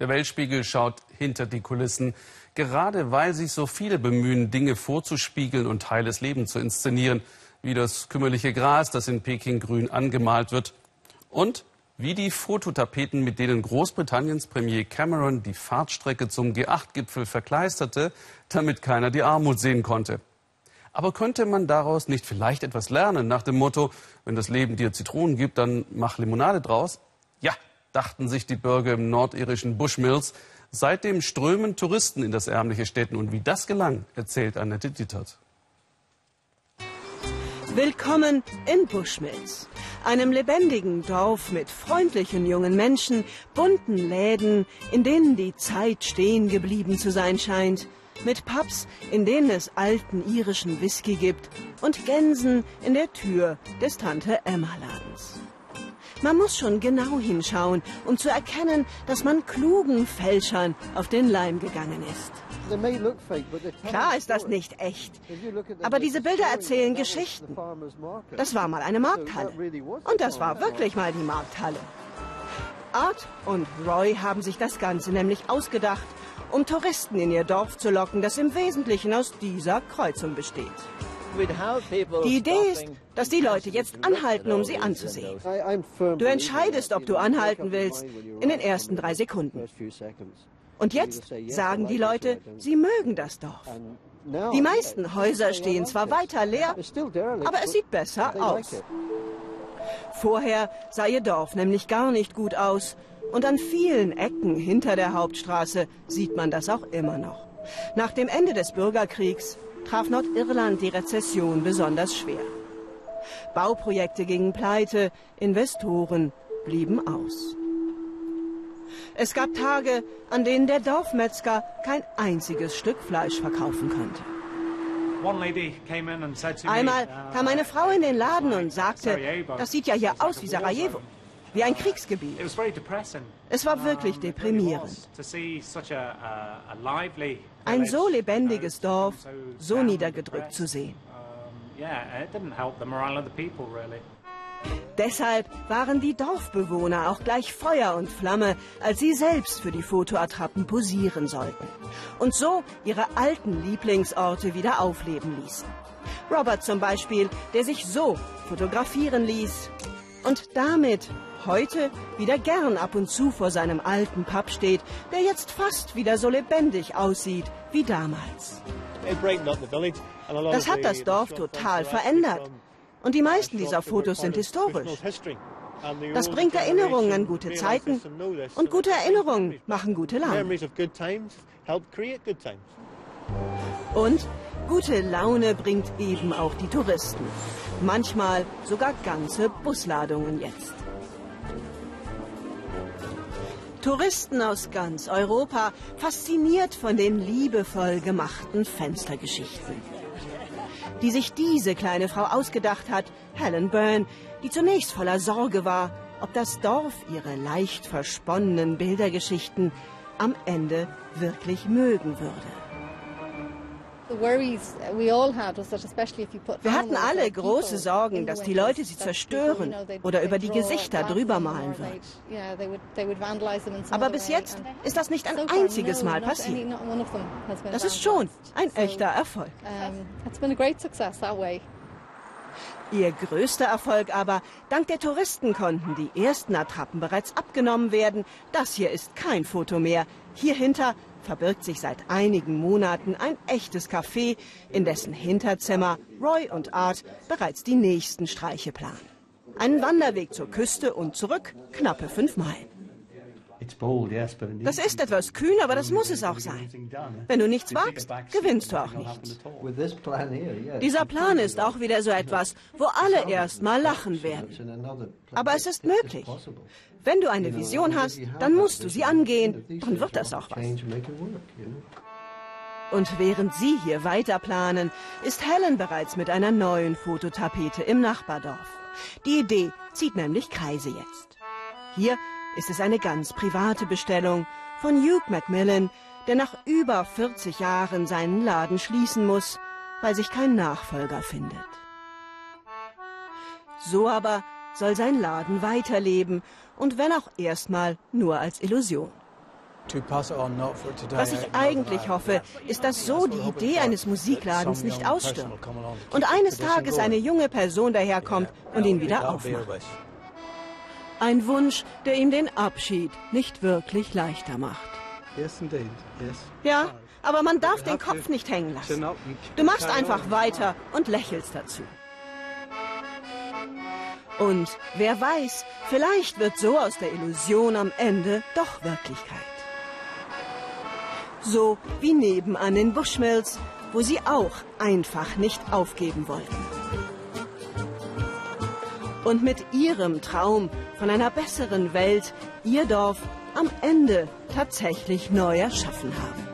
Der Weltspiegel schaut hinter die Kulissen, gerade weil sich so viele bemühen, Dinge vorzuspiegeln und heiles Leben zu inszenieren, wie das kümmerliche Gras, das in Peking grün angemalt wird. Und wie die Fototapeten, mit denen Großbritanniens Premier Cameron die Fahrtstrecke zum G8-Gipfel verkleisterte, damit keiner die Armut sehen konnte. Aber könnte man daraus nicht vielleicht etwas lernen nach dem Motto, wenn das Leben dir Zitronen gibt, dann mach Limonade draus? Ja, dachten sich die Bürger im nordirischen Bushmills. Seitdem strömen Touristen in das ärmliche Städten. Und wie das gelang, erzählt Annette Dittert. Willkommen in Bushmills, einem lebendigen Dorf mit freundlichen jungen Menschen, bunten Läden, in denen die Zeit stehen geblieben zu sein scheint, mit Pubs, in denen es alten irischen Whisky gibt und Gänsen in der Tür des Tante Emma Ladens. Man muss schon genau hinschauen, um zu erkennen, dass man klugen Fälschern auf den Leim gegangen ist. Klar ist das nicht echt. Aber diese Bilder erzählen Geschichten. Das war mal eine Markthalle. Und das war wirklich mal die Markthalle. Art und Roy haben sich das Ganze nämlich ausgedacht, um Touristen in ihr Dorf zu locken, das im Wesentlichen aus dieser Kreuzung besteht. Die Idee ist, dass die Leute jetzt anhalten, um sie anzusehen. Du entscheidest, ob du anhalten willst, in den ersten drei Sekunden. Und jetzt sagen die Leute, sie mögen das Dorf. Die meisten Häuser stehen zwar weiter leer, aber es sieht besser aus. Vorher sah ihr Dorf nämlich gar nicht gut aus. Und an vielen Ecken hinter der Hauptstraße sieht man das auch immer noch. Nach dem Ende des Bürgerkriegs traf Nordirland die Rezession besonders schwer. Bauprojekte gingen pleite, Investoren blieben aus. Es gab Tage, an denen der Dorfmetzger kein einziges Stück Fleisch verkaufen konnte. Einmal uh, kam eine Frau in den Laden und sagte, das sieht ja hier aus wie Sarajevo, wie ein Kriegsgebiet. Es war wirklich deprimierend. Ein so lebendiges Dorf, so niedergedrückt zu sehen. Deshalb waren die Dorfbewohner auch gleich Feuer und Flamme, als sie selbst für die Fotoattrappen posieren sollten. Und so ihre alten Lieblingsorte wieder aufleben ließen. Robert zum Beispiel, der sich so fotografieren ließ und damit heute wieder gern ab und zu vor seinem alten Pub steht, der jetzt fast wieder so lebendig aussieht wie damals. Das hat das Dorf total verändert. Und die meisten dieser Fotos sind historisch. Das bringt Erinnerungen an gute Zeiten und gute Erinnerungen machen gute Laune. Und gute Laune bringt eben auch die Touristen. Manchmal sogar ganze Busladungen jetzt. Touristen aus ganz Europa, fasziniert von den liebevoll gemachten Fenstergeschichten die sich diese kleine Frau ausgedacht hat, Helen Byrne, die zunächst voller Sorge war, ob das Dorf ihre leicht versponnenen Bildergeschichten am Ende wirklich mögen würde. Wir hatten alle große Sorgen, dass die Leute sie zerstören oder über die Gesichter drüber malen würden. Aber bis jetzt ist das nicht ein einziges Mal passiert. Das ist schon ein echter Erfolg. Ihr größter Erfolg aber, dank der Touristen konnten die ersten Attrappen bereits abgenommen werden. Das hier ist kein Foto mehr. Hierhinter verbirgt sich seit einigen Monaten ein echtes Café, in dessen Hinterzimmer Roy und Art bereits die nächsten Streiche planen. Ein Wanderweg zur Küste und zurück, knappe fünf Meilen. Das ist etwas kühn, aber das muss es auch sein. Wenn du nichts wagst, gewinnst du auch nichts. Dieser Plan ist auch wieder so etwas, wo alle erst mal lachen werden. Aber es ist möglich. Wenn du eine Vision hast, dann musst du sie angehen, dann wird das auch was. Und während sie hier weiter planen, ist Helen bereits mit einer neuen Fototapete im Nachbardorf. Die Idee zieht nämlich Kreise jetzt. Hier ist es eine ganz private Bestellung von Hugh Macmillan, der nach über 40 Jahren seinen Laden schließen muss, weil sich kein Nachfolger findet. So aber soll sein Laden weiterleben und wenn auch erstmal nur als Illusion. Was ich eigentlich hoffe, ist, dass so die Idee eines Musikladens nicht ausstirbt. Und eines Tages eine junge Person daherkommt und ihn wieder aufmacht. Ein Wunsch, der ihm den Abschied nicht wirklich leichter macht. Ja, aber man darf den Kopf nicht hängen lassen. Du machst einfach weiter und lächelst dazu. Und wer weiß, vielleicht wird so aus der Illusion am Ende doch Wirklichkeit. So wie nebenan in Bushmills, wo sie auch einfach nicht aufgeben wollten. Und mit ihrem Traum von einer besseren Welt ihr Dorf am Ende tatsächlich neu erschaffen haben.